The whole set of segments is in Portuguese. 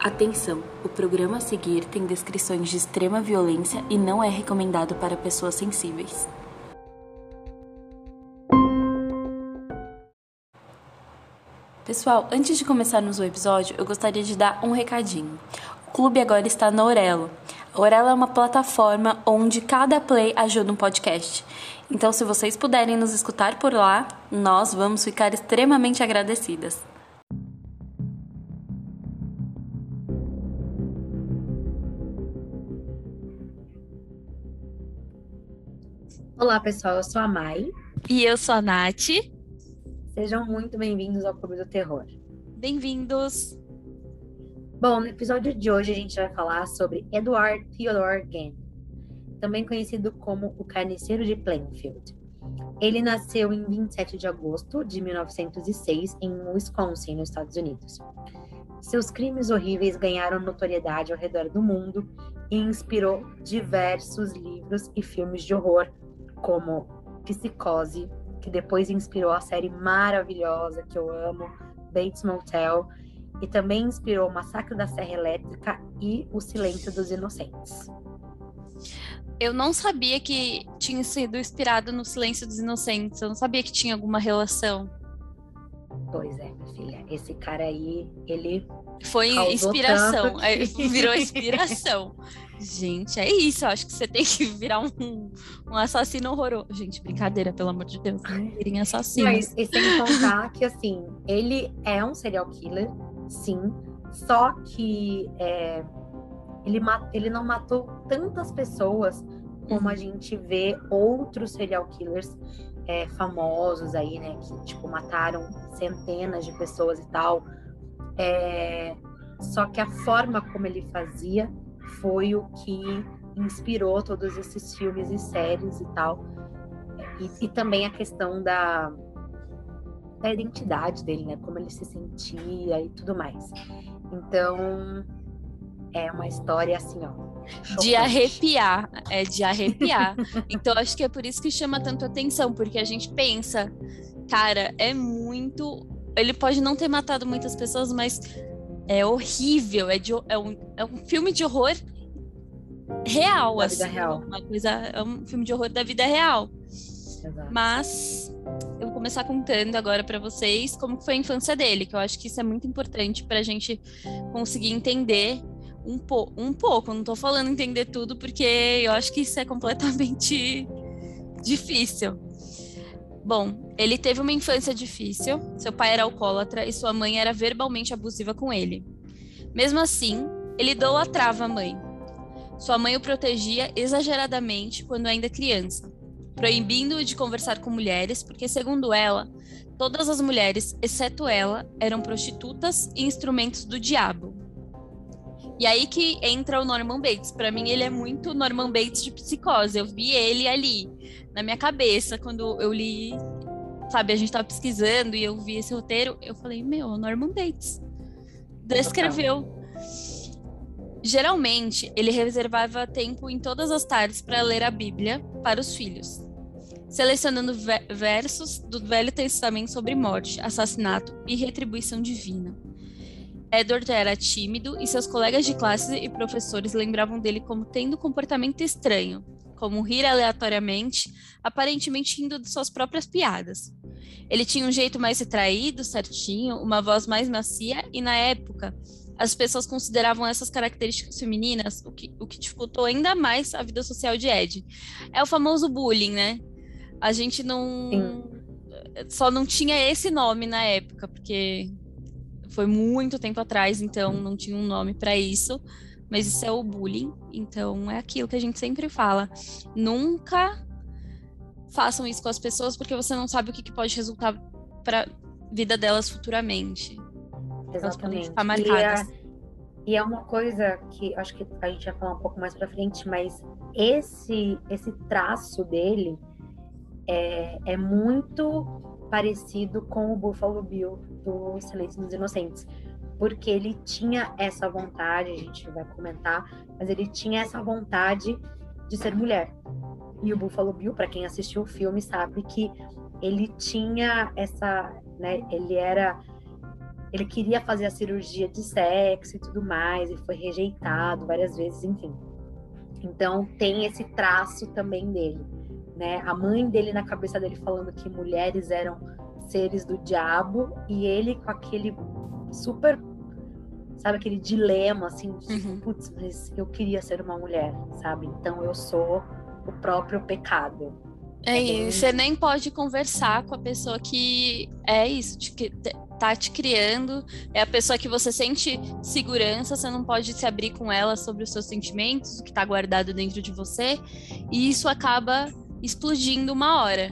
Atenção! O programa a seguir tem descrições de extrema violência e não é recomendado para pessoas sensíveis. Pessoal, antes de começarmos o episódio, eu gostaria de dar um recadinho. O clube agora está na Orelo. A Orelo é uma plataforma onde cada play ajuda um podcast. Então, se vocês puderem nos escutar por lá, nós vamos ficar extremamente agradecidas. Olá, pessoal. Eu sou a Mai. E eu sou a Nath. Sejam muito bem-vindos ao Clube do Terror. Bem-vindos. Bom, no episódio de hoje a gente vai falar sobre Edward Theodore Gann, também conhecido como o Carniceiro de Plainfield. Ele nasceu em 27 de agosto de 1906 em Wisconsin, nos Estados Unidos. Seus crimes horríveis ganharam notoriedade ao redor do mundo e inspirou diversos livros e filmes de horror, como Psicose, que depois inspirou a série maravilhosa que eu amo, Bates Motel, e também inspirou o Massacre da Serra Elétrica e O Silêncio dos Inocentes. Eu não sabia que tinha sido inspirado no Silêncio dos Inocentes. Eu não sabia que tinha alguma relação. Pois é, minha filha. Esse cara aí, ele. Foi inspiração. Que... Virou inspiração. Gente, é isso. Eu acho que você tem que virar um, um assassino horroroso. Gente, brincadeira, pelo amor de Deus. Não virem assassino. Mas e sem contar que, assim, ele é um serial killer, sim. Só que é, ele, ele não matou tantas pessoas como a uhum. gente vê outros serial killers é, famosos aí, né? Que, tipo, mataram centenas de pessoas e tal. É, só que a forma como ele fazia foi o que inspirou todos esses filmes e séries e tal. E, e também a questão da, da identidade dele, né? Como ele se sentia e tudo mais. Então, é uma história assim, ó. Chocante. De arrepiar, é de arrepiar. então, acho que é por isso que chama tanto atenção, porque a gente pensa, cara, é muito. Ele pode não ter matado muitas pessoas, mas é horrível. É, de, é, um, é um filme de horror real, da assim. Vida real. Uma coisa, é um filme de horror da vida real. Exato. Mas eu vou começar contando agora para vocês como foi a infância dele, que eu acho que isso é muito importante para a gente conseguir entender um, po um pouco. Não estou falando entender tudo, porque eu acho que isso é completamente difícil. Bom, ele teve uma infância difícil, seu pai era alcoólatra e sua mãe era verbalmente abusiva com ele. Mesmo assim, ele idolatrava a mãe. Sua mãe o protegia exageradamente quando ainda criança, proibindo-o de conversar com mulheres, porque, segundo ela, todas as mulheres, exceto ela, eram prostitutas e instrumentos do diabo. E aí que entra o Norman Bates. Para mim, ele é muito Norman Bates de psicose. Eu vi ele ali, na minha cabeça, quando eu li, sabe, a gente tava pesquisando e eu vi esse roteiro, eu falei, meu, Norman Bates descreveu. Geralmente, ele reservava tempo em todas as tardes para ler a Bíblia para os filhos, selecionando versos do Velho Testamento sobre morte, assassinato e retribuição divina. Edward era tímido e seus colegas de classe e professores lembravam dele como tendo comportamento estranho, como rir aleatoriamente, aparentemente rindo de suas próprias piadas. Ele tinha um jeito mais retraído, certinho, uma voz mais macia e, na época, as pessoas consideravam essas características femininas o que, o que dificultou ainda mais a vida social de Ed. É o famoso bullying, né? A gente não. Sim. Só não tinha esse nome na época, porque foi muito tempo atrás, então não tinha um nome para isso mas isso é o bullying. Então é aquilo que a gente sempre fala. Nunca façam isso com as pessoas porque você não sabe o que, que pode resultar para vida delas futuramente. Exatamente. Ficar marcadas. E, é, e é uma coisa que acho que a gente vai falar um pouco mais para frente, mas esse esse traço dele é, é muito parecido com o Buffalo Bill do Silêncio dos Inocentes porque ele tinha essa vontade, a gente vai comentar, mas ele tinha essa vontade de ser mulher. E o Buffalo Bill, para quem assistiu o filme, sabe que ele tinha essa, né, ele era ele queria fazer a cirurgia de sexo e tudo mais, e foi rejeitado várias vezes, enfim. Então tem esse traço também dele, né? A mãe dele na cabeça dele falando que mulheres eram seres do diabo e ele com aquele super sabe aquele dilema assim, de, uhum. putz, mas eu queria ser uma mulher, sabe? Então eu sou o próprio pecado. É, é você nem pode conversar com a pessoa que é isso, que tá te criando, é a pessoa que você sente segurança, você não pode se abrir com ela sobre os seus sentimentos, o que tá guardado dentro de você, e isso acaba explodindo uma hora.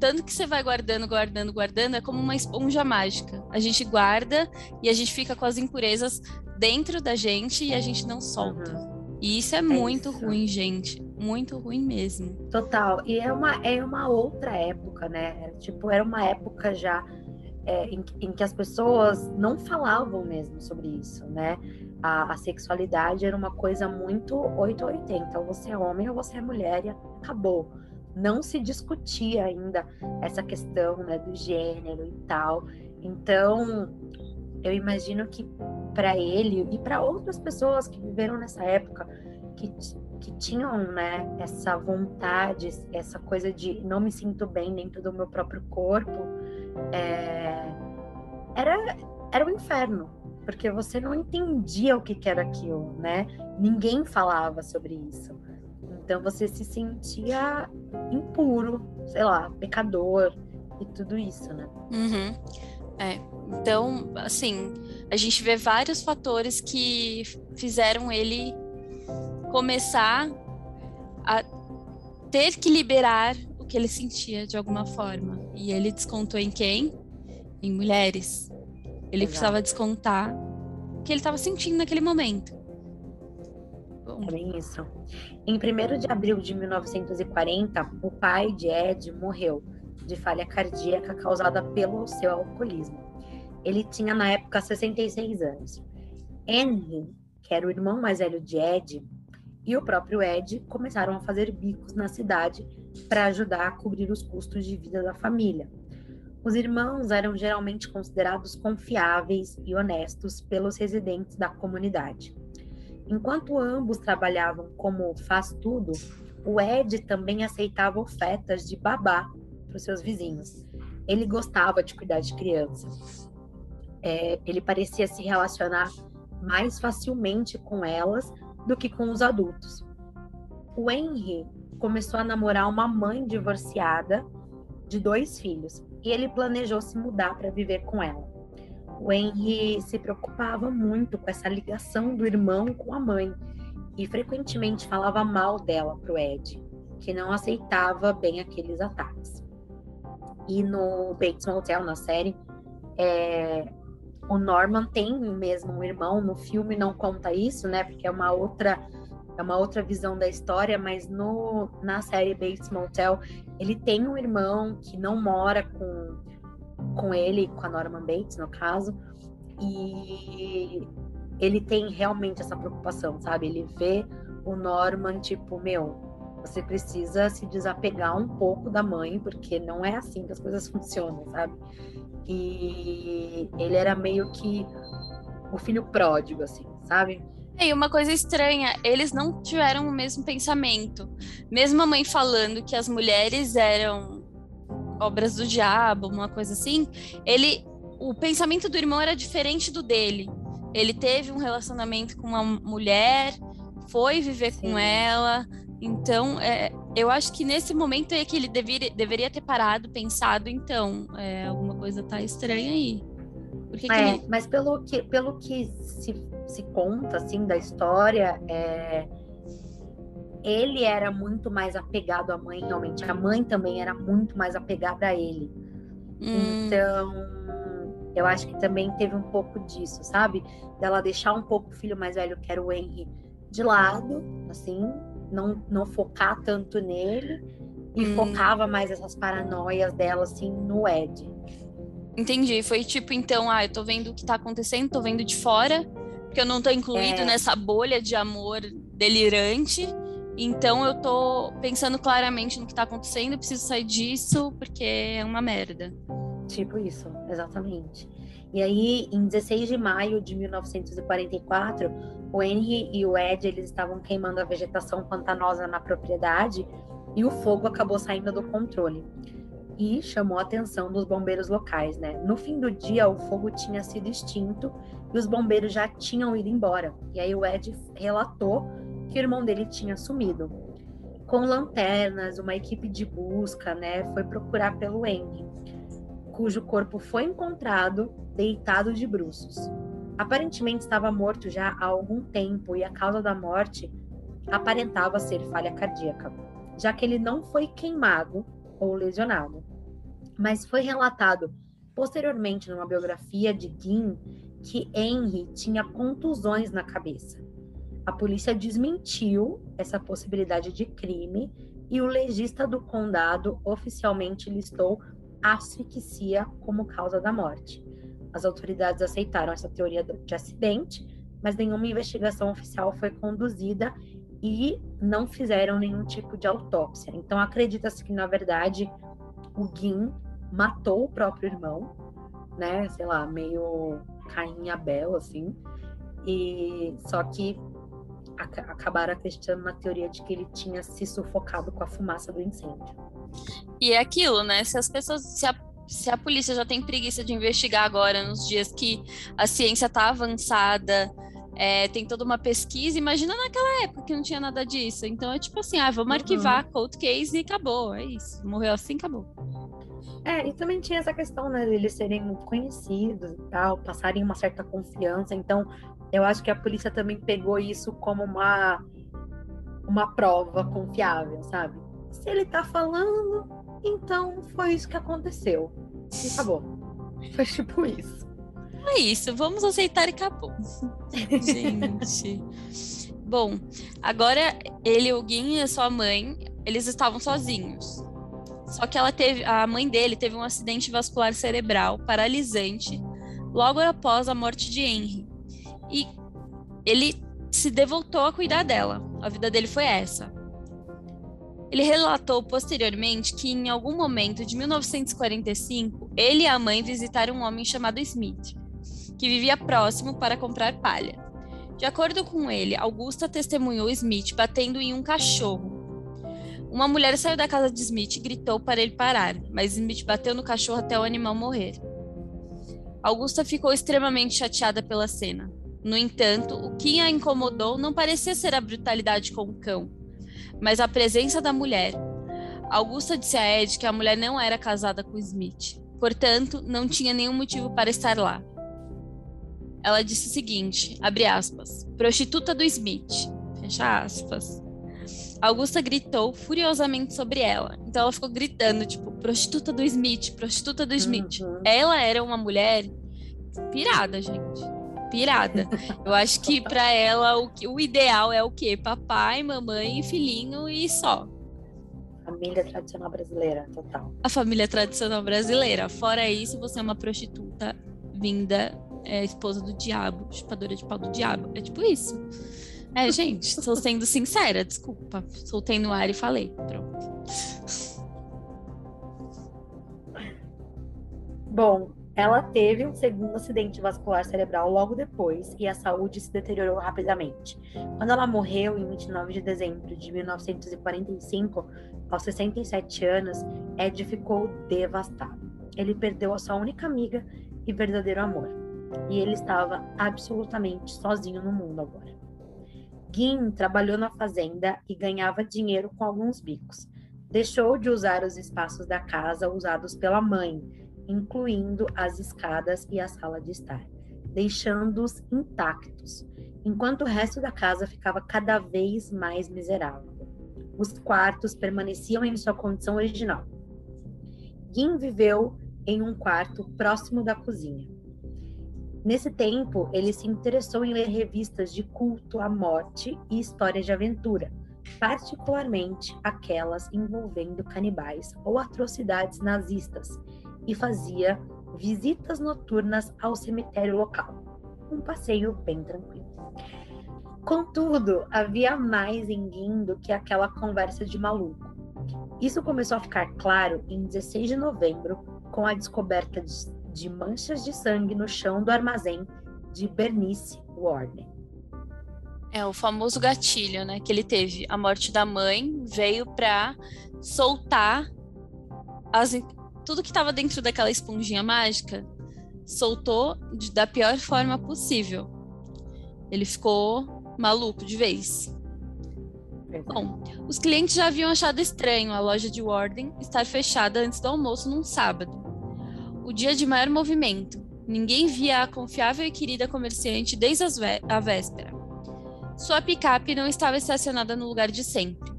Tanto que você vai guardando, guardando, guardando, é como uma esponja mágica. A gente guarda e a gente fica com as impurezas dentro da gente e a gente não solta. Uhum. E isso é, é muito isso. ruim, gente. Muito ruim mesmo. Total. E é uma, é uma outra época, né? Tipo, era uma época já é, em, em, que as pessoas não falavam mesmo sobre isso, né? A, a, sexualidade era uma coisa muito 880. Ou você é homem ou você é mulher e acabou. Não se discutia ainda essa questão né, do gênero e tal. Então, eu imagino que para ele e para outras pessoas que viveram nessa época, que, que tinham né, essa vontade, essa coisa de não me sinto bem dentro do meu próprio corpo, é, era, era um inferno, porque você não entendia o que, que era aquilo, né? Ninguém falava sobre isso. Então você se sentia impuro, sei lá, pecador e tudo isso, né? Uhum. É. Então, assim, a gente vê vários fatores que fizeram ele começar a ter que liberar o que ele sentia de alguma forma. E ele descontou em quem? Em mulheres. Ele Exato. precisava descontar o que ele estava sentindo naquele momento. Bom. É bem isso. Em 1 de abril de 1940, o pai de Ed morreu de falha cardíaca causada pelo seu alcoolismo. Ele tinha na época 66 anos. Henry, que era o irmão mais velho de Ed, e o próprio Ed começaram a fazer bicos na cidade para ajudar a cobrir os custos de vida da família. Os irmãos eram geralmente considerados confiáveis e honestos pelos residentes da comunidade. Enquanto ambos trabalhavam como faz-tudo, o Ed também aceitava ofertas de babá para os seus vizinhos. Ele gostava de cuidar de crianças. É, ele parecia se relacionar mais facilmente com elas do que com os adultos. O Henry começou a namorar uma mãe divorciada de dois filhos e ele planejou se mudar para viver com ela. O Henry se preocupava muito com essa ligação do irmão com a mãe e frequentemente falava mal dela para o Ed, que não aceitava bem aqueles ataques. E no Bates Motel, na série, é, o Norman tem mesmo um irmão, no filme não conta isso, né? Porque é uma outra é uma outra visão da história, mas no na série Bates Motel, ele tem um irmão que não mora com com ele, com a Norman Bates, no caso, e ele tem realmente essa preocupação, sabe? Ele vê o Norman tipo, meu, você precisa se desapegar um pouco da mãe, porque não é assim que as coisas funcionam, sabe? E ele era meio que o filho pródigo, assim, sabe? E uma coisa estranha, eles não tiveram o mesmo pensamento. Mesmo a mãe falando que as mulheres eram obras do diabo, uma coisa assim, ele, o pensamento do irmão era diferente do dele. Ele teve um relacionamento com uma mulher, foi viver Sim. com ela, então, é, eu acho que nesse momento é que ele deveria, deveria ter parado, pensado, então, é, alguma coisa tá estranha aí. Que é, que... mas pelo que, pelo que se, se conta, assim, da história, é, ele era muito mais apegado à mãe, realmente. A mãe também era muito mais apegada a ele. Hum. Então, eu acho que também teve um pouco disso, sabe? Dela deixar um pouco o filho mais velho, que era o Henry, de lado, assim, não, não focar tanto nele e hum. focava mais essas paranoias dela, assim, no Ed. Entendi. Foi tipo, então, ah, eu tô vendo o que tá acontecendo, tô vendo de fora, porque eu não tô incluído é... nessa bolha de amor delirante. Então eu tô pensando claramente no que tá acontecendo, preciso sair disso, porque é uma merda. Tipo isso, exatamente. E aí, em 16 de maio de 1944, o Henry e o Ed eles estavam queimando a vegetação pantanosa na propriedade e o fogo acabou saindo do controle e chamou a atenção dos bombeiros locais, né? No fim do dia, o fogo tinha sido extinto e os bombeiros já tinham ido embora. E aí o Ed relatou que o irmão dele tinha sumido. Com lanternas, uma equipe de busca, né, foi procurar pelo Henry, cujo corpo foi encontrado deitado de bruços. Aparentemente estava morto já há algum tempo e a causa da morte aparentava ser falha cardíaca, já que ele não foi queimado ou lesionado. Mas foi relatado posteriormente numa biografia de Ginn que Henry tinha contusões na cabeça. A polícia desmentiu essa possibilidade de crime e o legista do condado oficialmente listou asfixia como causa da morte. As autoridades aceitaram essa teoria de acidente, mas nenhuma investigação oficial foi conduzida e não fizeram nenhum tipo de autópsia. Então acredita-se que na verdade o Gin matou o próprio irmão, né? Sei lá, meio Caim Abel assim. E só que acabaram acreditando na teoria de que ele tinha se sufocado com a fumaça do incêndio. E é aquilo, né? Se as pessoas, se a, se a polícia já tem preguiça de investigar agora, nos dias que a ciência está avançada, é, tem toda uma pesquisa. Imagina naquela época que não tinha nada disso. Então é tipo assim, ah, vamos uhum. arquivar cold case e acabou. É isso. Morreu assim, acabou. É, e também tinha essa questão, né, deles serem muito conhecidos e tal, passarem uma certa confiança. Então, eu acho que a polícia também pegou isso como uma uma prova confiável, sabe? Se ele tá falando, então foi isso que aconteceu. E acabou. Foi tipo isso. É isso, vamos aceitar e acabou. Gente. Bom, agora ele, o Guin e a sua mãe, eles estavam sozinhos. Só que ela teve, a mãe dele teve um acidente vascular cerebral paralisante logo após a morte de Henry. E ele se devoltou a cuidar dela. A vida dele foi essa. Ele relatou posteriormente que em algum momento de 1945, ele e a mãe visitaram um homem chamado Smith, que vivia próximo para comprar palha. De acordo com ele, Augusta testemunhou Smith batendo em um cachorro. Uma mulher saiu da casa de Smith e gritou para ele parar, mas Smith bateu no cachorro até o animal morrer. Augusta ficou extremamente chateada pela cena. No entanto, o que a incomodou não parecia ser a brutalidade com o cão, mas a presença da mulher. Augusta disse a Ed que a mulher não era casada com Smith, portanto, não tinha nenhum motivo para estar lá. Ela disse o seguinte, abre aspas, prostituta do Smith, fecha aspas. Augusta gritou furiosamente sobre ela. Então ela ficou gritando, tipo, prostituta do Smith, prostituta do Smith. Uhum. Ela era uma mulher pirada, gente pirada. Eu acho que para ela o, o ideal é o quê? Papai, mamãe, filhinho e só. Família tradicional brasileira, total. A família tradicional brasileira. Fora isso, você é uma prostituta vinda, é, esposa do diabo, chupadora de pau do diabo. É tipo isso. É, gente, estou sendo sincera, desculpa. Soltei no ar e falei. Pronto. Bom, ela teve um segundo acidente vascular cerebral logo depois e a saúde se deteriorou rapidamente. Quando ela morreu em 29 de dezembro de 1945, aos 67 anos, Ed ficou devastado. Ele perdeu a sua única amiga e verdadeiro amor. E ele estava absolutamente sozinho no mundo agora. Gin trabalhou na fazenda e ganhava dinheiro com alguns bicos. Deixou de usar os espaços da casa usados pela mãe incluindo as escadas e a sala de estar, deixando-os intactos, enquanto o resto da casa ficava cada vez mais miserável. Os quartos permaneciam em sua condição original. Gin viveu em um quarto próximo da cozinha. Nesse tempo, ele se interessou em ler revistas de culto à morte e histórias de aventura, particularmente aquelas envolvendo canibais ou atrocidades nazistas, e fazia visitas noturnas ao cemitério local. Um passeio bem tranquilo. Contudo, havia mais em Guin do que aquela conversa de maluco. Isso começou a ficar claro em 16 de novembro, com a descoberta de, manchas de sangue no chão do armazém de Bernice Warden. É o famoso gatilho, né? Que ele teve. A morte da mãe veio para soltar as, tudo que estava dentro daquela esponjinha mágica. Soltou de, da pior forma possível. Ele ficou maluco de vez. Bom, os clientes já haviam achado estranho a loja de Warden estar fechada antes do almoço num sábado. O dia de maior movimento. Ninguém via a confiável e querida comerciante desde a véspera. Sua picape não estava estacionada no lugar de sempre.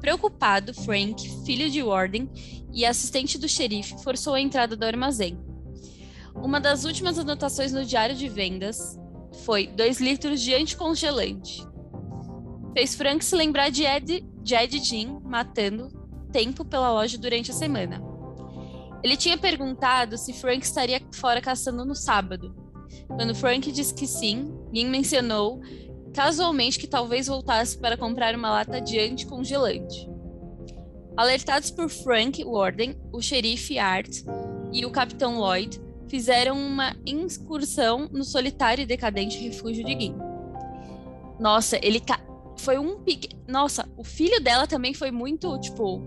Preocupado, Frank, filho de Warden e assistente do xerife, forçou a entrada do armazém. Uma das últimas anotações no diário de vendas foi 2 litros de anticongelante. Fez Frank se lembrar de Ed, de Ed Jean matando tempo pela loja durante a semana. Ele tinha perguntado se Frank estaria fora caçando no sábado. Quando Frank disse que sim, Jean mencionou casualmente que talvez voltasse para comprar uma lata de anticongelante. Alertados por Frank Warden, o xerife Art e o capitão Lloyd fizeram uma incursão no solitário e decadente refúgio de Gin. Nossa, ele foi um pique. Nossa, o filho dela também foi muito, tipo,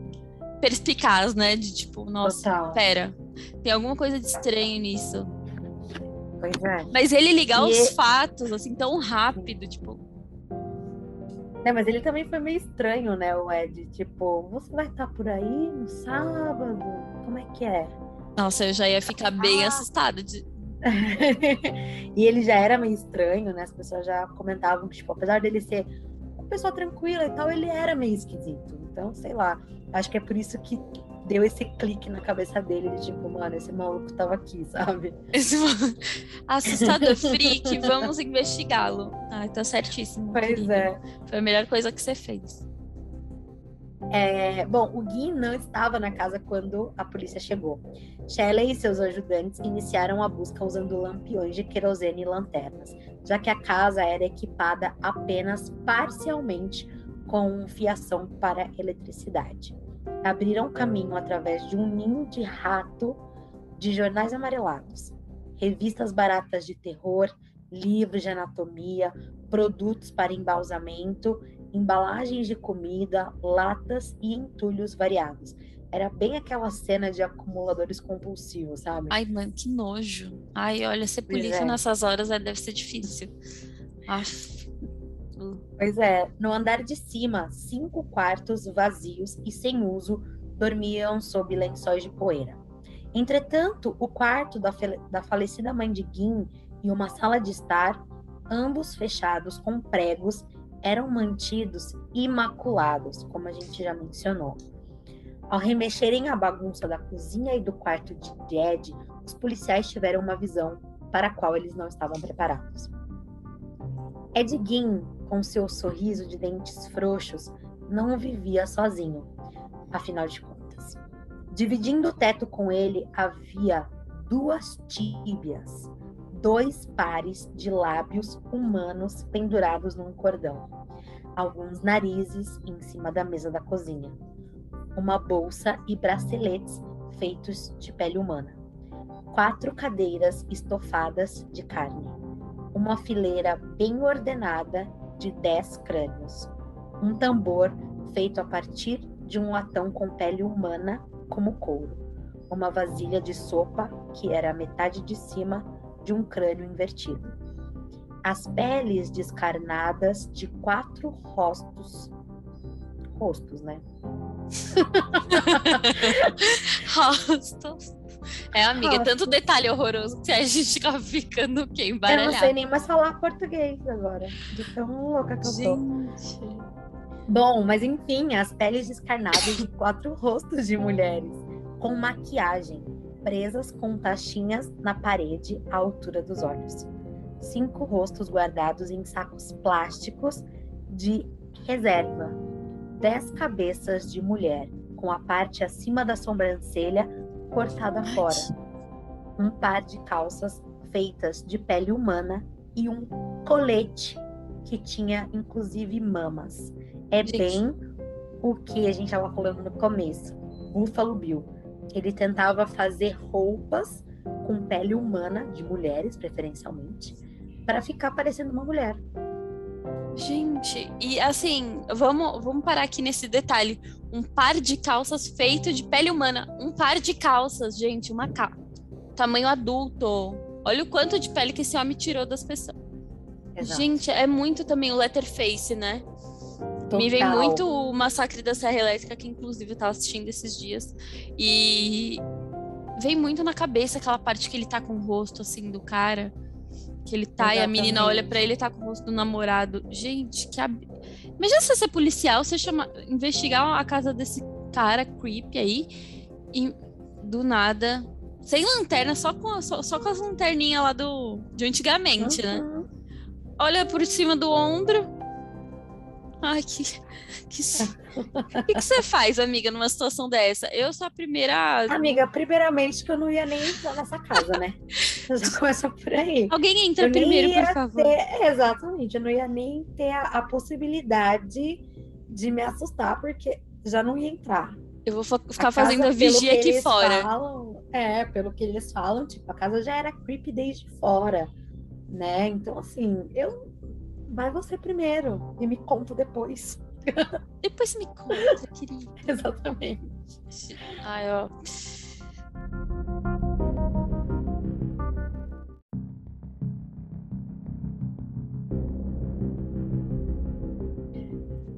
perspicaz, né? De tipo, nossa, Total. pera, tem alguma coisa de estranho nisso. Pois é. Mas ele ligar e os ele... fatos, assim, tão rápido, tipo. É, mas ele também foi meio estranho, né, o Ed? Tipo, você vai estar por aí no sábado? Como é que é? Nossa, eu já ia ficar bem ah. assustada. De... e ele já era meio estranho, né? As pessoas já comentavam que, tipo, apesar dele ser uma pessoa tranquila e tal, ele era meio esquisito. Então, sei lá. Acho que é por isso que deu esse clique na cabeça dele, de tipo, mano, esse maluco tava aqui, sabe? Esse Assustador freak, vamos investigá-lo. Ah, tá certíssimo. Pois querido. é. Foi a melhor coisa que você fez. É, bom, o Gui não estava na casa quando a polícia chegou. Shelley e seus ajudantes iniciaram a busca usando lampiões de querosene e lanternas, já que a casa era equipada apenas parcialmente com fiação para eletricidade abriram caminho através de um ninho de rato de jornais amarelados, revistas baratas de terror, livros de anatomia, produtos para embalsamento, embalagens de comida, latas e entulhos variados. Era bem aquela cena de acumuladores compulsivos, sabe? Ai, mano, que nojo. Ai, olha, ser polícia é. nessas horas é, deve ser difícil. Aff. Pois é, no andar de cima, cinco quartos vazios e sem uso dormiam sob lençóis de poeira. Entretanto, o quarto da, da falecida mãe de Gin e uma sala de estar, ambos fechados com pregos, eram mantidos imaculados, como a gente já mencionou. Ao remexerem a bagunça da cozinha e do quarto de Ed, os policiais tiveram uma visão para a qual eles não estavam preparados. Ed Gein com seu sorriso de dentes frouxos, não vivia sozinho, afinal de contas. Dividindo o teto com ele havia duas tíbias, dois pares de lábios humanos pendurados num cordão, alguns narizes em cima da mesa da cozinha, uma bolsa e braceletes feitos de pele humana, quatro cadeiras estofadas de carne, uma fileira bem ordenada de 10 crânios, um tambor feito a partir de um latão com pele humana como couro, uma vasilha de sopa que era a metade de cima de um crânio invertido. As peles descarnadas de quatro rostos. Rostos, né? rostos. É, amiga, é tanto detalhe horroroso que a gente fica ficando o quê? Embaralhado. Eu não sei nem mais falar português agora. De tão louca que eu gente. tô. Bom, mas enfim, as peles descarnadas de quatro rostos de mulheres, com maquiagem, presas com taxinhas na parede à altura dos olhos. Cinco rostos guardados em sacos plásticos de reserva. Dez cabeças de mulher, com a parte acima da sobrancelha cortada fora, um par de calças feitas de pele humana e um colete que tinha inclusive mamas. É gente. bem o que a gente estava falando no começo. Buffalo Bill. ele tentava fazer roupas com pele humana, de mulheres preferencialmente, para ficar parecendo uma mulher. Gente, e assim, vamos, vamos parar aqui nesse detalhe. Um par de calças feito de pele humana. Um par de calças, gente, uma calça. Tamanho adulto. Olha o quanto de pele que esse homem tirou das pessoas. Exato. Gente, é muito também o letterface, né? Total. Me vem muito o Massacre da Serra Elétrica, que inclusive eu tava assistindo esses dias. E vem muito na cabeça aquela parte que ele tá com o rosto assim do cara. Que ele tá Exatamente. e a menina olha para ele e tá com o rosto do namorado. Gente, que ab... Imagina você ser policial, você chama... investigar a casa desse cara creepy aí e do nada. Sem lanterna, só com, só, só com as lanterninhas lá do, de antigamente, né? uhum. né? Olha por cima do ombro, Ai, que. que... o que, que você faz, amiga, numa situação dessa? Eu sou a primeira. Amiga, primeiramente que eu não ia nem entrar nessa casa, né? Já começa por aí. Alguém entra eu primeiro, por favor. Ter... Exatamente, eu não ia nem ter a, a possibilidade de me assustar, porque já não ia entrar. Eu vou ficar a fazendo a vigia aqui fora. Falam, é, pelo que eles falam, tipo, a casa já era creepy desde fora, né? Então, assim, eu vai você primeiro e me conta depois. Depois me conta, querida. Exatamente. Ai, ó.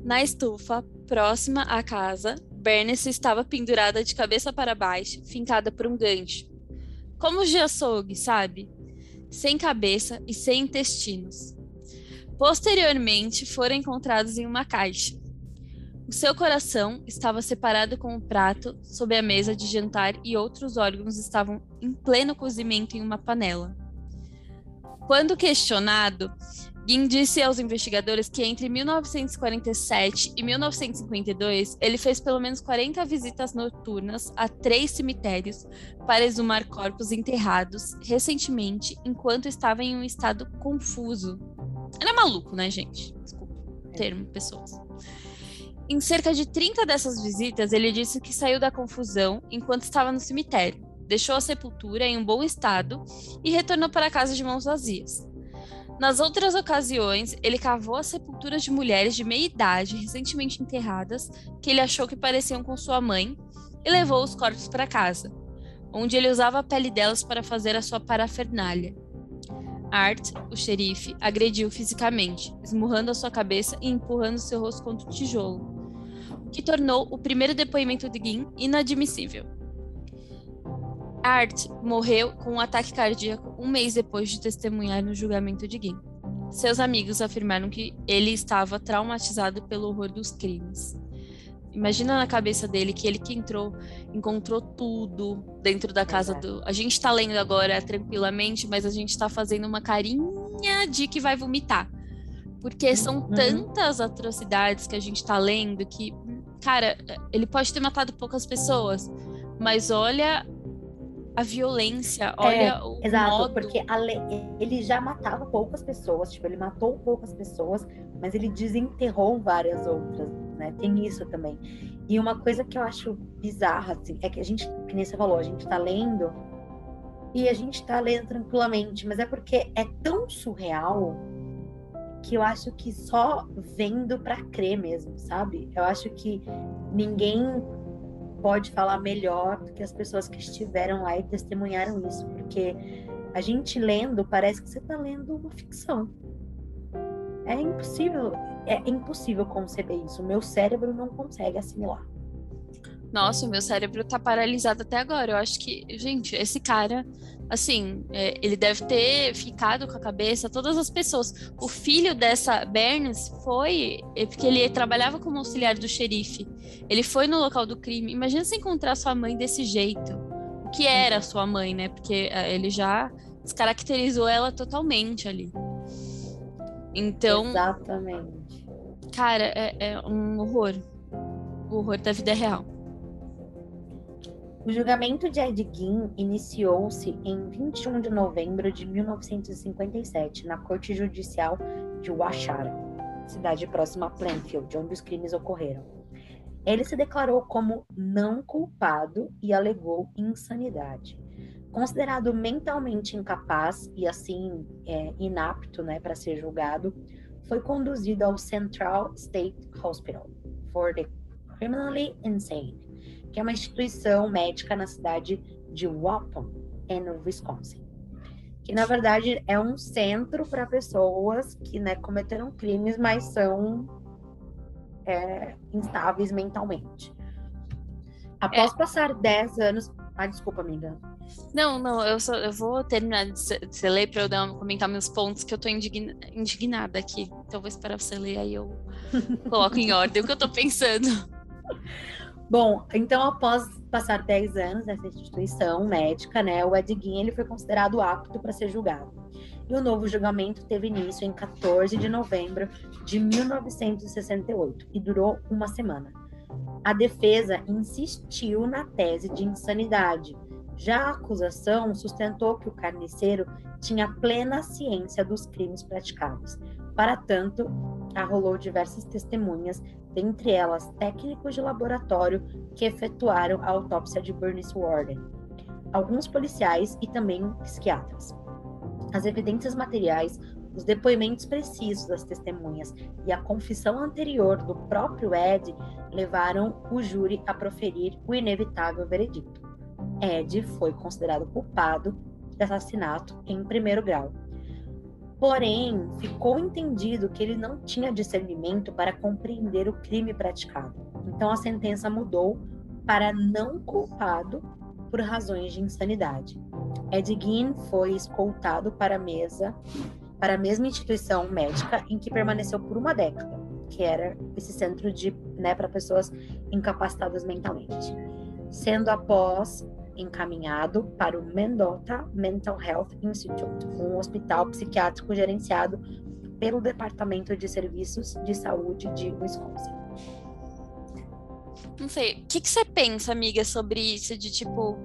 Na estufa, próxima à casa, Bernice estava pendurada de cabeça para baixo, fincada por um gancho. Como de açougue, sabe? Sem cabeça e sem intestinos posteriormente foram encontrados em uma caixa. O seu coração estava separado com o prato sob a mesa de jantar e outros órgãos estavam em pleno cozimento em uma panela. Quando questionado, Gin disse aos investigadores que entre 1947 e 1952 ele fez pelo menos 40 visitas noturnas a três cemitérios para exumar corpos enterrados recentemente enquanto estava em um estado confuso ele é maluco, né, gente? Desculpa o termo, pessoas. Em cerca de 30 dessas visitas, ele disse que saiu da confusão enquanto estava no cemitério, deixou a sepultura em um bom estado e retornou para casa de mãos vazias. Nas outras ocasiões, ele cavou as sepulturas de mulheres de meia idade recentemente enterradas, que ele achou que pareciam com sua mãe, e levou os corpos para casa, onde ele usava a pele delas para fazer a sua parafernália. Art, o xerife, agrediu fisicamente, esmurrando a sua cabeça e empurrando seu rosto contra o tijolo, o que tornou o primeiro depoimento de Gin inadmissível. Art morreu com um ataque cardíaco um mês depois de testemunhar no julgamento de Gin. Seus amigos afirmaram que ele estava traumatizado pelo horror dos crimes. Imagina na cabeça dele que ele que entrou, encontrou tudo dentro da casa do. A gente tá lendo agora tranquilamente, mas a gente tá fazendo uma carinha de que vai vomitar. Porque são uhum. tantas atrocidades que a gente tá lendo que, cara, ele pode ter matado poucas pessoas, mas olha a violência, olha é, o exato, modo... porque ele já matava poucas pessoas, tipo, ele matou poucas pessoas, mas ele desenterrou várias outras, né? Tem isso também. E uma coisa que eu acho bizarra, assim, é que a gente, que nem você falou, a gente tá lendo e a gente tá lendo tranquilamente, mas é porque é tão surreal que eu acho que só vendo para crer mesmo, sabe? Eu acho que ninguém pode falar melhor do que as pessoas que estiveram lá e testemunharam isso, porque a gente lendo parece que você está lendo uma ficção. É impossível, é impossível conceber isso. O meu cérebro não consegue assimilar. Nossa, o meu cérebro tá paralisado até agora. Eu acho que, gente, esse cara, assim, é, ele deve ter ficado com a cabeça, todas as pessoas. O filho dessa Berns foi, é porque ele trabalhava como auxiliar do xerife. Ele foi no local do crime. Imagina se encontrar sua mãe desse jeito. O que era sua mãe, né? Porque é, ele já descaracterizou ela totalmente ali. Então. Exatamente. Cara, é, é um horror. O horror da vida real. O julgamento de Ed Gein iniciou-se em 21 de novembro de 1957 na Corte Judicial de Washara, cidade próxima a Plainfield, onde os crimes ocorreram. Ele se declarou como não culpado e alegou insanidade. Considerado mentalmente incapaz e assim é, inapto né, para ser julgado, foi conduzido ao Central State Hospital for the Criminally Insane, que é uma instituição médica na cidade de Waupun, em Wisconsin. Que na verdade é um centro para pessoas que né, cometeram crimes, mas são é, instáveis mentalmente. Após é. passar 10 anos. Ah, desculpa, amiga. Não, não, eu, só, eu vou terminar de você ler para eu dar, comentar meus pontos, que eu tô indigna, indignada aqui. Então eu vou esperar você ler, aí eu coloco em ordem o que eu tô pensando. Bom, então após passar 10 anos nessa instituição médica, né, o Edguin ele foi considerado apto para ser julgado. E o novo julgamento teve início em 14 de novembro de 1968 e durou uma semana. A defesa insistiu na tese de insanidade, já a acusação sustentou que o carniceiro tinha plena ciência dos crimes praticados. Para tanto, arrolou diversas testemunhas, dentre elas técnicos de laboratório que efetuaram a autópsia de Bernice Warden, alguns policiais e também psiquiatras. As evidências materiais, os depoimentos precisos das testemunhas e a confissão anterior do próprio Ed levaram o júri a proferir o inevitável veredicto. Ed foi considerado culpado de assassinato em primeiro grau. Porém, ficou entendido que ele não tinha discernimento para compreender o crime praticado. Então, a sentença mudou para não culpado por razões de insanidade. Ed Gein foi escoltado para a mesa, para a mesma instituição médica em que permaneceu por uma década, que era esse centro de, né, para pessoas incapacitadas mentalmente. Sendo após encaminhado para o Mendota Mental Health Institute, um hospital psiquiátrico gerenciado pelo Departamento de Serviços de Saúde de Wisconsin. Não sei, o que, você pensa, amiga, sobre isso? De tipo,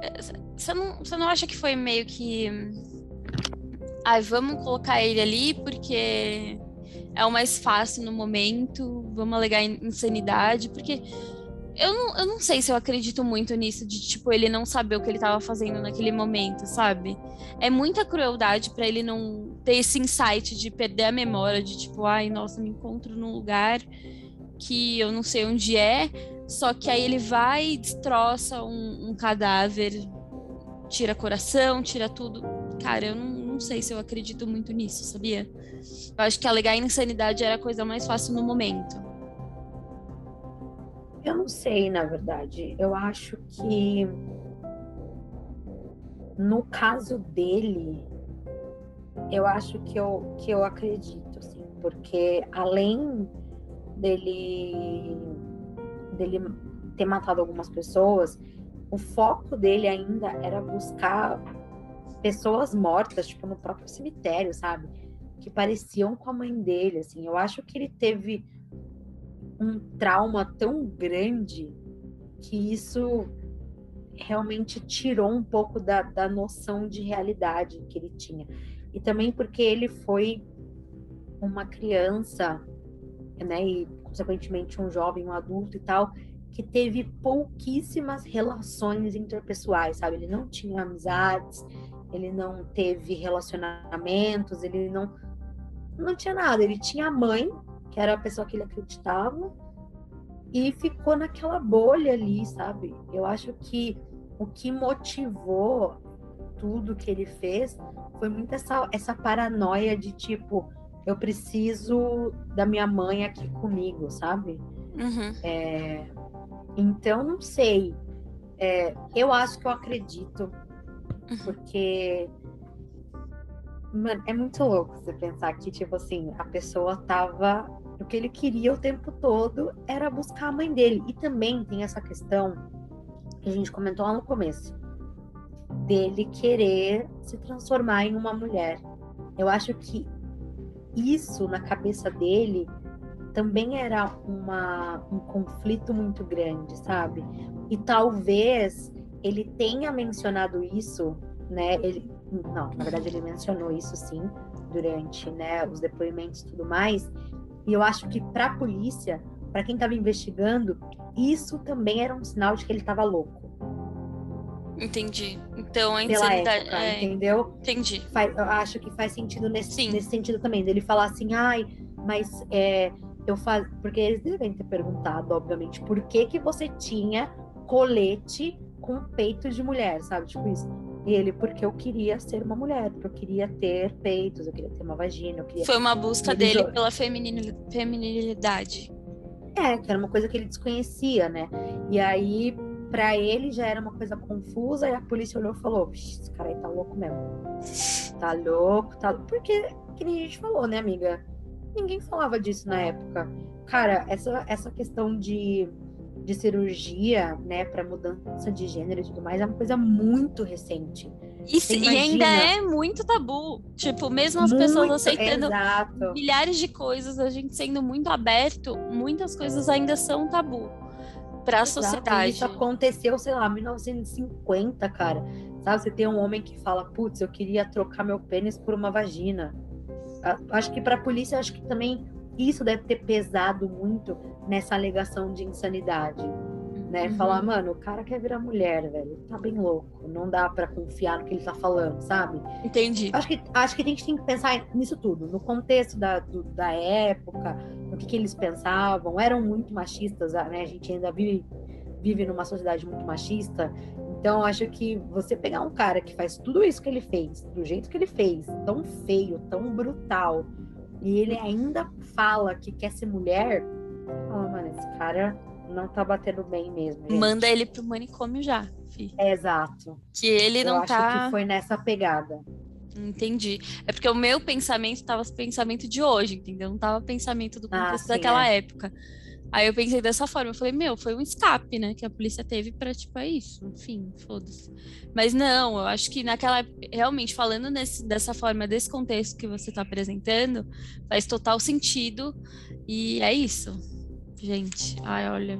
eh, você não, você não acha que foi meio que. Ai, vamos colocar ele ali porque é o mais fácil no momento, vamos alegar insanidade, porque eu não, eu não sei se eu acredito muito nisso, de tipo, ele não saber o que ele estava fazendo naquele momento, sabe? É muita crueldade para ele não ter esse insight de perder a memória, de tipo, ai, nossa, me encontro num lugar que eu não sei onde é, só que aí ele vai e destroça um, um cadáver, tira coração, tira tudo. Cara, eu não, não sei se eu acredito muito nisso, sabia? Eu acho que alegar insanidade era a coisa mais fácil no momento. Eu não sei, na verdade. Eu acho que no caso dele, eu acho que eu, que eu acredito, assim, porque além dele, dele ter matado algumas pessoas, o foco dele ainda era buscar pessoas mortas, tipo, no próprio cemitério, sabe? Que pareciam com a mãe dele, assim. Eu acho que ele teve um trauma tão grande que isso realmente tirou um pouco da, da noção de realidade que ele tinha. E também porque ele foi uma criança, né, e consequentemente um jovem, um adulto e tal, que teve pouquíssimas relações interpessoais, sabe? Ele não tinha amizades, ele não teve relacionamentos, ele não não tinha nada. Ele tinha a mãe, que era a pessoa que ele acreditava, e ficou naquela bolha ali, sabe? Eu acho que o que motivou tudo que ele fez foi muito essa, essa paranoia de tipo, eu preciso da minha mãe aqui comigo, sabe? Uhum. É, então, não sei. É, eu acho que eu acredito, uhum. porque Mano, é muito louco você pensar que, tipo assim, a pessoa tava. O que ele queria o tempo todo era buscar a mãe dele. E também tem essa questão que a gente comentou lá no começo, dele querer se transformar em uma mulher. Eu acho que isso na cabeça dele também era uma, um conflito muito grande, sabe? E talvez ele tenha mencionado isso, né? Ele, não, na verdade ele mencionou isso sim durante né, os depoimentos e tudo mais. E eu acho que para a polícia para quem estava investigando, isso também era um sinal de que ele estava louco. Entendi. Então a insanidade. época, é, entendeu? entendi. Faz- eu acho que faz sentido nesse, Sim. nesse sentido também, dele falar assim, ai, mas é, eu faz... Porque eles devem ter perguntado, obviamente, por que que você tinha colete com peito de mulher, sabe? Tipo isso. E ele, porque eu queria ser uma mulher, porque eu queria ter peitos, eu queria ter uma vagina, eu queria Foi uma busca Ele dele jo- pela feminil- feminilidade. É, que era uma coisa que ele desconhecia, né? E aí, pra ele já era uma coisa confusa, e a polícia olhou e falou: "Vixe, esse cara aí tá louco mesmo. Tá louco, tá louco. Porque, que nem a gente falou, né, amiga? Ninguém falava disso na época. Cara, essa, essa questão de, de cirurgia, né, pra mudança de gênero e tudo mais, é uma coisa muito recente. E, se- e ainda é muito tabu. Tipo, mesmo as pessoas Muito, aceitando Exato. milhares de coisas, a gente sendo muito aberto, muitas coisas ainda são tabu para a sociedade. Isso aconteceu, sei lá, 1950, cara. Sabe, você tem um homem que fala, putz, eu queria trocar meu pênis por uma vagina. A- Acho que pra polícia, acho que também isso deve ter pesado muito nessa alegação de insanidade. Né? Uhum. Falar, mano, o cara quer virar mulher, velho. Tá bem louco. Não dá pra confiar no que ele tá falando, sabe? Entendi. Acho que, acho que a gente tem que pensar nisso tudo, no contexto da, do- da época, no que, que eles pensavam. Eram muito machistas, né? A gente ainda vive, vive numa sociedade muito machista. Então, acho que você pegar um cara que faz tudo isso que ele fez, do jeito que ele fez, tão feio, tão brutal, e ele ainda fala que quer ser mulher, fala, mano, esse cara não tá batendo bem mesmo. gente." Manda ele pro manicômio já, fi. É, exato. Que ele Eu não acho tá. que foi nessa pegada. Entendi. É porque o meu pensamento tava pensamento de hoje, entendeu? Não tava pensamento do Ah, contexto sim, daquela é. época. Aí eu pensei dessa forma, eu falei, meu, foi um escape, né, que a polícia teve pra, tipo, é isso, enfim, foda-se. Mas não, eu acho que naquela, realmente, falando nesse, dessa forma, desse contexto que você tá apresentando, faz total sentido, e é isso, gente. Ai, olha.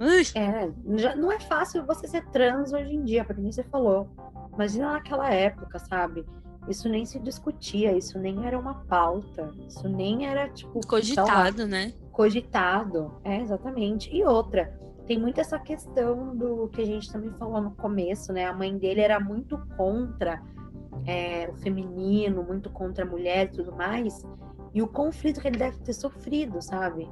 Ui, É, já não é fácil você ser trans hoje em dia, porque nem você falou. Imagina naquela época, sabe? Isso nem se discutia, isso nem era uma pauta, isso nem era, tipo, lá, cogitado, né? cogitado. É, exatamente. E outra, tem muito essa questão do que a gente também falou no começo, né? A mãe dele era muito contra é, o feminino, muito contra a mulher e tudo mais. E o conflito que ele deve ter sofrido, sabe?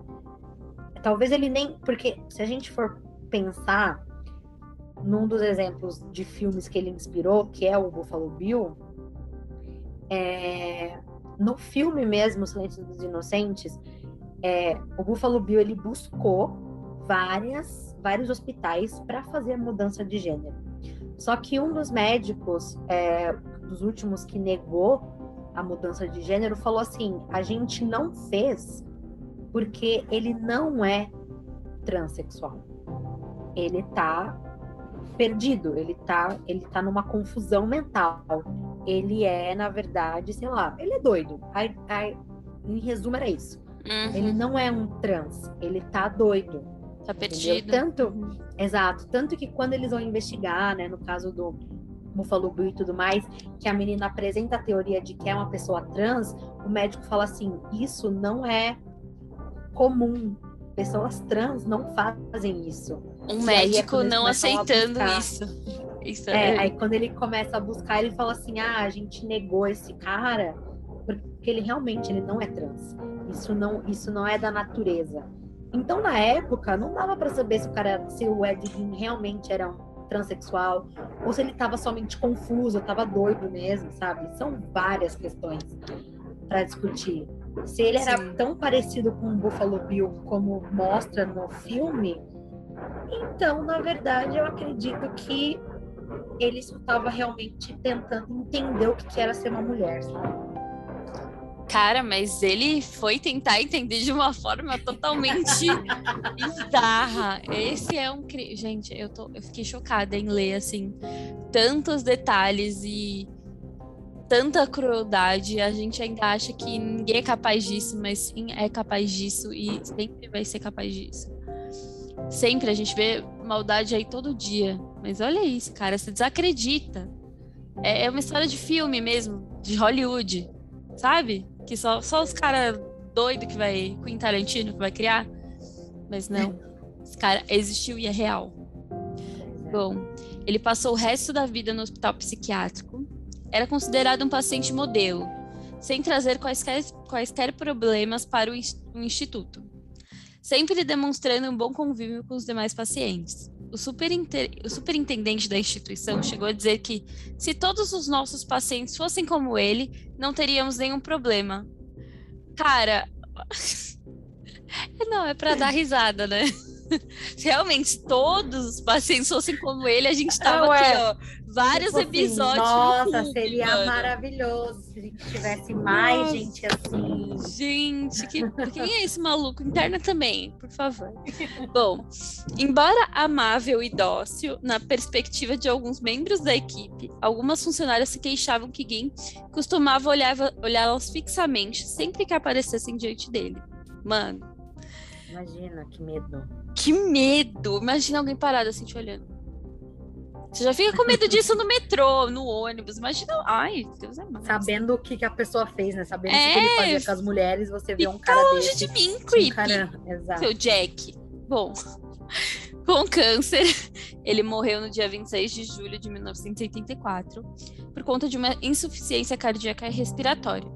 Talvez ele nem. Porque se a gente for pensar num dos exemplos de filmes que ele inspirou, que é o Buffalo Bill, é, no filme mesmo, Silêncio dos Inocentes, é, o Buffalo Bill ele buscou várias, vários hospitais para fazer a mudança de gênero. Só que um dos médicos, é, dos últimos que negou a mudança de gênero, falou assim: a gente não fez porque ele não é transexual. Ele tá perdido, ele tá, ele tá numa confusão mental. Ele é, na verdade, sei lá, ele é doido. Aí, aí, em resumo, era isso. Uhum, Ele não é um trans, ele tá doido. tá Entendeu? perdido. Tanto, Uhum. exato, tanto que quando eles vão investigar, né, no caso do Buffalo Bill e tudo mais, que a menina apresenta a teoria de que é uma pessoa trans, o médico fala assim: isso não é comum. Pessoas trans não fazem isso. Um E é médico não aceitando isso. Isso É, é, aí quando ele começa a buscar, ele fala assim: ah, a gente negou esse cara porque ele realmente ele não é trans. Isso não, isso não é da natureza. Então, na época, não dava para saber se o cara, se o Ed Gein realmente era um transexual ou se ele estava somente confuso, estava doido mesmo, sabe? São várias questões para discutir. Se ele era Sim. tão parecido com o Buffalo Bill como mostra no filme, então, na verdade, eu acredito que ele só estava realmente tentando entender o que era ser uma mulher, sabe? Cara, mas ele foi tentar entender de uma forma totalmente bizarra. Esse é um gente, eu tô, eu fiquei chocada em ler assim tantos detalhes e tanta crueldade. A gente ainda acha que ninguém é capaz disso, mas sim é capaz disso e sempre vai ser capaz disso. Sempre a gente vê maldade aí todo dia. Mas olha isso, cara, você desacredita. É, é uma história de filme mesmo, de Hollywood, sabe? Que só, só os caras doidos que vai. Quentin Tarantino que vai criar. Mas não. Esse cara existiu e é real. Bom, ele passou o resto da vida no hospital psiquiátrico. Era considerado um paciente modelo, sem trazer quaisquer, quaisquer problemas para o instituto, sempre demonstrando um bom convívio com os demais pacientes. O, superinter... o superintendente da instituição chegou a dizer que, se todos os nossos pacientes fossem como ele, não teríamos nenhum problema. Cara, não, é para dar risada, né? Realmente, todos os pacientes fossem como ele, a gente tava aqui, ó, vários tipo assim, episódios. Nossa, seria mano. maravilhoso se a gente tivesse mais nossa. gente assim. Gente, que, quem é esse maluco? Interna também, por favor. Bom, embora amável e dócil, na perspectiva de alguns membros da equipe, algumas funcionárias se queixavam que Gin costumava olhá-las fixamente sempre que aparecessem diante dele. Mano. Imagina, que medo. Que medo! Imagina alguém parado assim te olhando. Você já fica com medo disso no metrô, no ônibus. Imagina. Ai, Deus é mais. Sabendo o que, que a pessoa fez, né? Sabendo é... o que ele fazia com as mulheres, você vê um cara longe desse. de mim, creepy. Um cara... Exato. Seu Jack. Bom, com câncer, ele morreu no dia 26 de julho de 1984 por conta de uma insuficiência cardíaca e respiratória.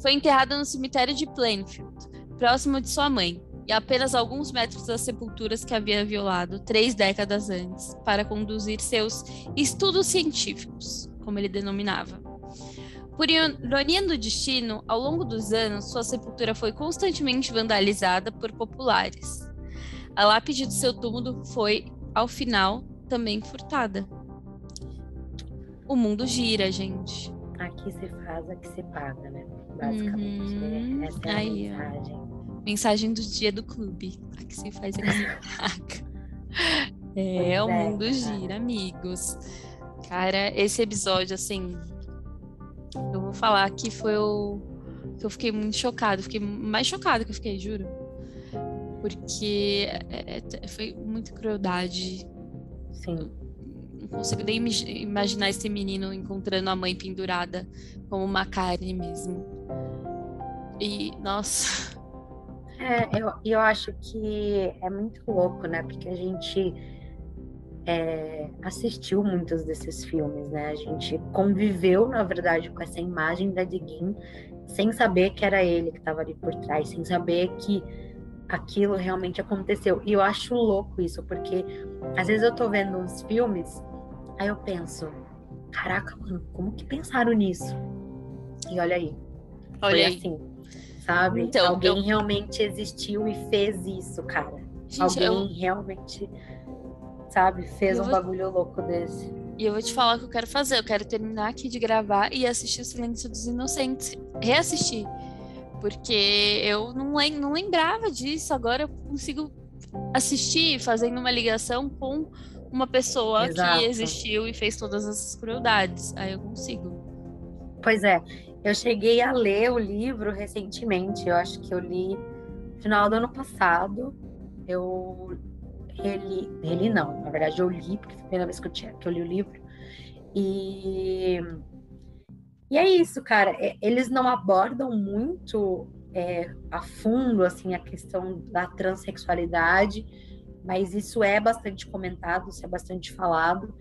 Foi enterrado no cemitério de Plainfield, próximo de sua mãe, e apenas alguns metros das sepulturas que havia violado três décadas antes para conduzir seus estudos científicos, como ele denominava. Por ironia do destino, ao longo dos anos, sua sepultura foi constantemente vandalizada por populares. A lápide do seu túmulo foi, ao final, também furtada. O mundo gira, gente. Aqui se faz, aqui se paga, né? Basicamente, uhum. essa é a Aí, mensagem. Ó. Mensagem do dia do clube. Aqui se faz aqui É, é, o mundo é, gira, amigos. Cara, esse episódio, assim, eu vou falar que foi o que eu fiquei muito chocado. Fiquei mais chocado que eu fiquei, juro. Porque é, é, foi muita crueldade. Sim. Não consigo nem imaginar esse menino encontrando a mãe pendurada como uma carne mesmo. E, nossa, é, eu, eu acho que é muito louco, né? Porque a gente é, assistiu muitos desses filmes, né? A gente conviveu, na verdade, com essa imagem da Diguin, sem saber que era ele que estava ali por trás, sem saber que aquilo realmente aconteceu. E eu acho louco isso, porque às vezes eu tô vendo uns filmes, aí eu penso, caraca, mano, como que pensaram nisso? E olha aí. Olha foi aí. assim sabe? Então, Alguém eu... realmente existiu e fez isso, cara. Gente, Alguém eu... realmente, sabe, fez um vou... bagulho louco desse. E eu vou te falar o que eu quero fazer. Eu quero terminar aqui de gravar e assistir o Silêncio dos Inocentes. Reassistir. Porque eu não, lem não lembrava disso. Agora eu consigo assistir fazendo uma ligação com uma pessoa Exato. que existiu e fez todas essas crueldades. Aí eu consigo. Pois é. Eu cheguei a ler o livro recentemente, eu acho que eu li no final do ano passado. Eu reli não, na verdade eu li, porque foi a primeira vez que eu, tinha, que eu li o livro. E, e é isso, cara. É, eles não abordam muito é, a fundo assim a questão da transexualidade, mas isso é bastante comentado, isso é bastante falado,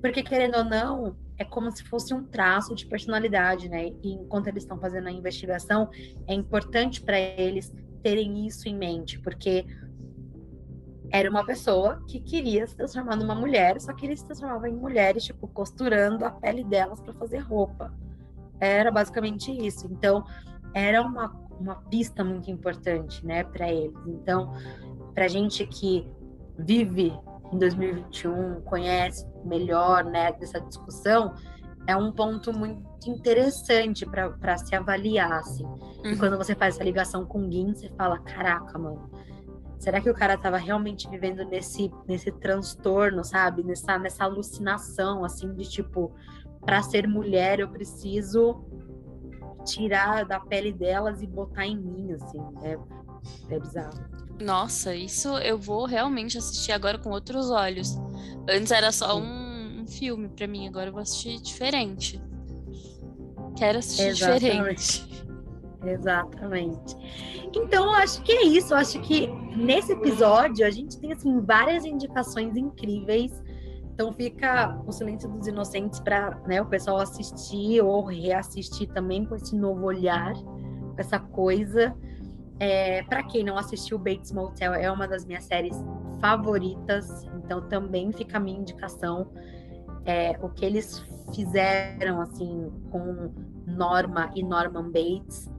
porque querendo ou não, é como se fosse um traço de personalidade, né? E enquanto eles estão fazendo a investigação, é importante para eles terem isso em mente, porque era uma pessoa que queria se transformar numa mulher, só que ele se transformava em mulheres, tipo, costurando a pele delas para fazer roupa. Era basicamente isso. Então, era uma, uma pista muito importante, né, para eles. Então, para gente que vive em 2021 conhece melhor né, dessa discussão, é um ponto muito interessante para se avaliar. Assim. Uhum. E quando você faz essa ligação com o Gin, você fala: caraca, mano, será que o cara estava realmente vivendo nesse, nesse transtorno, sabe? Nessa, nessa alucinação, assim, de tipo, para ser mulher eu preciso tirar da pele delas e botar em mim, assim. É, é bizarro. Nossa, isso eu vou realmente assistir agora com outros olhos. Antes era só um, um filme para mim, agora eu vou assistir diferente. Quero assistir Exatamente. diferente. Exatamente. Então, eu acho que é isso. Eu acho que nesse episódio a gente tem assim várias indicações incríveis. Então fica o Silêncio dos Inocentes para né, o pessoal assistir ou reassistir também com esse novo olhar, com essa coisa. É, para quem não assistiu, Bates Motel é uma das minhas séries favoritas, então também fica a minha indicação. É, o que eles fizeram assim com Norma e Norman Bates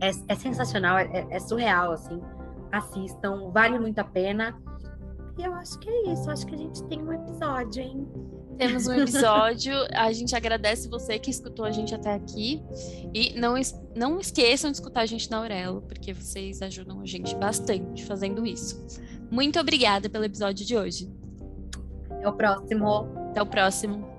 é, é sensacional, é, é, surreal, assim. Assistam, vale muito a pena. E eu acho que é isso, acho que a gente tem um episódio, hein? Temos um episódio. A gente agradece você que escutou a gente até aqui. E não, não esqueçam de escutar a gente na Aurelo, porque vocês ajudam a gente bastante fazendo isso. Muito obrigada pelo episódio de hoje. Até o próximo. Até o próximo.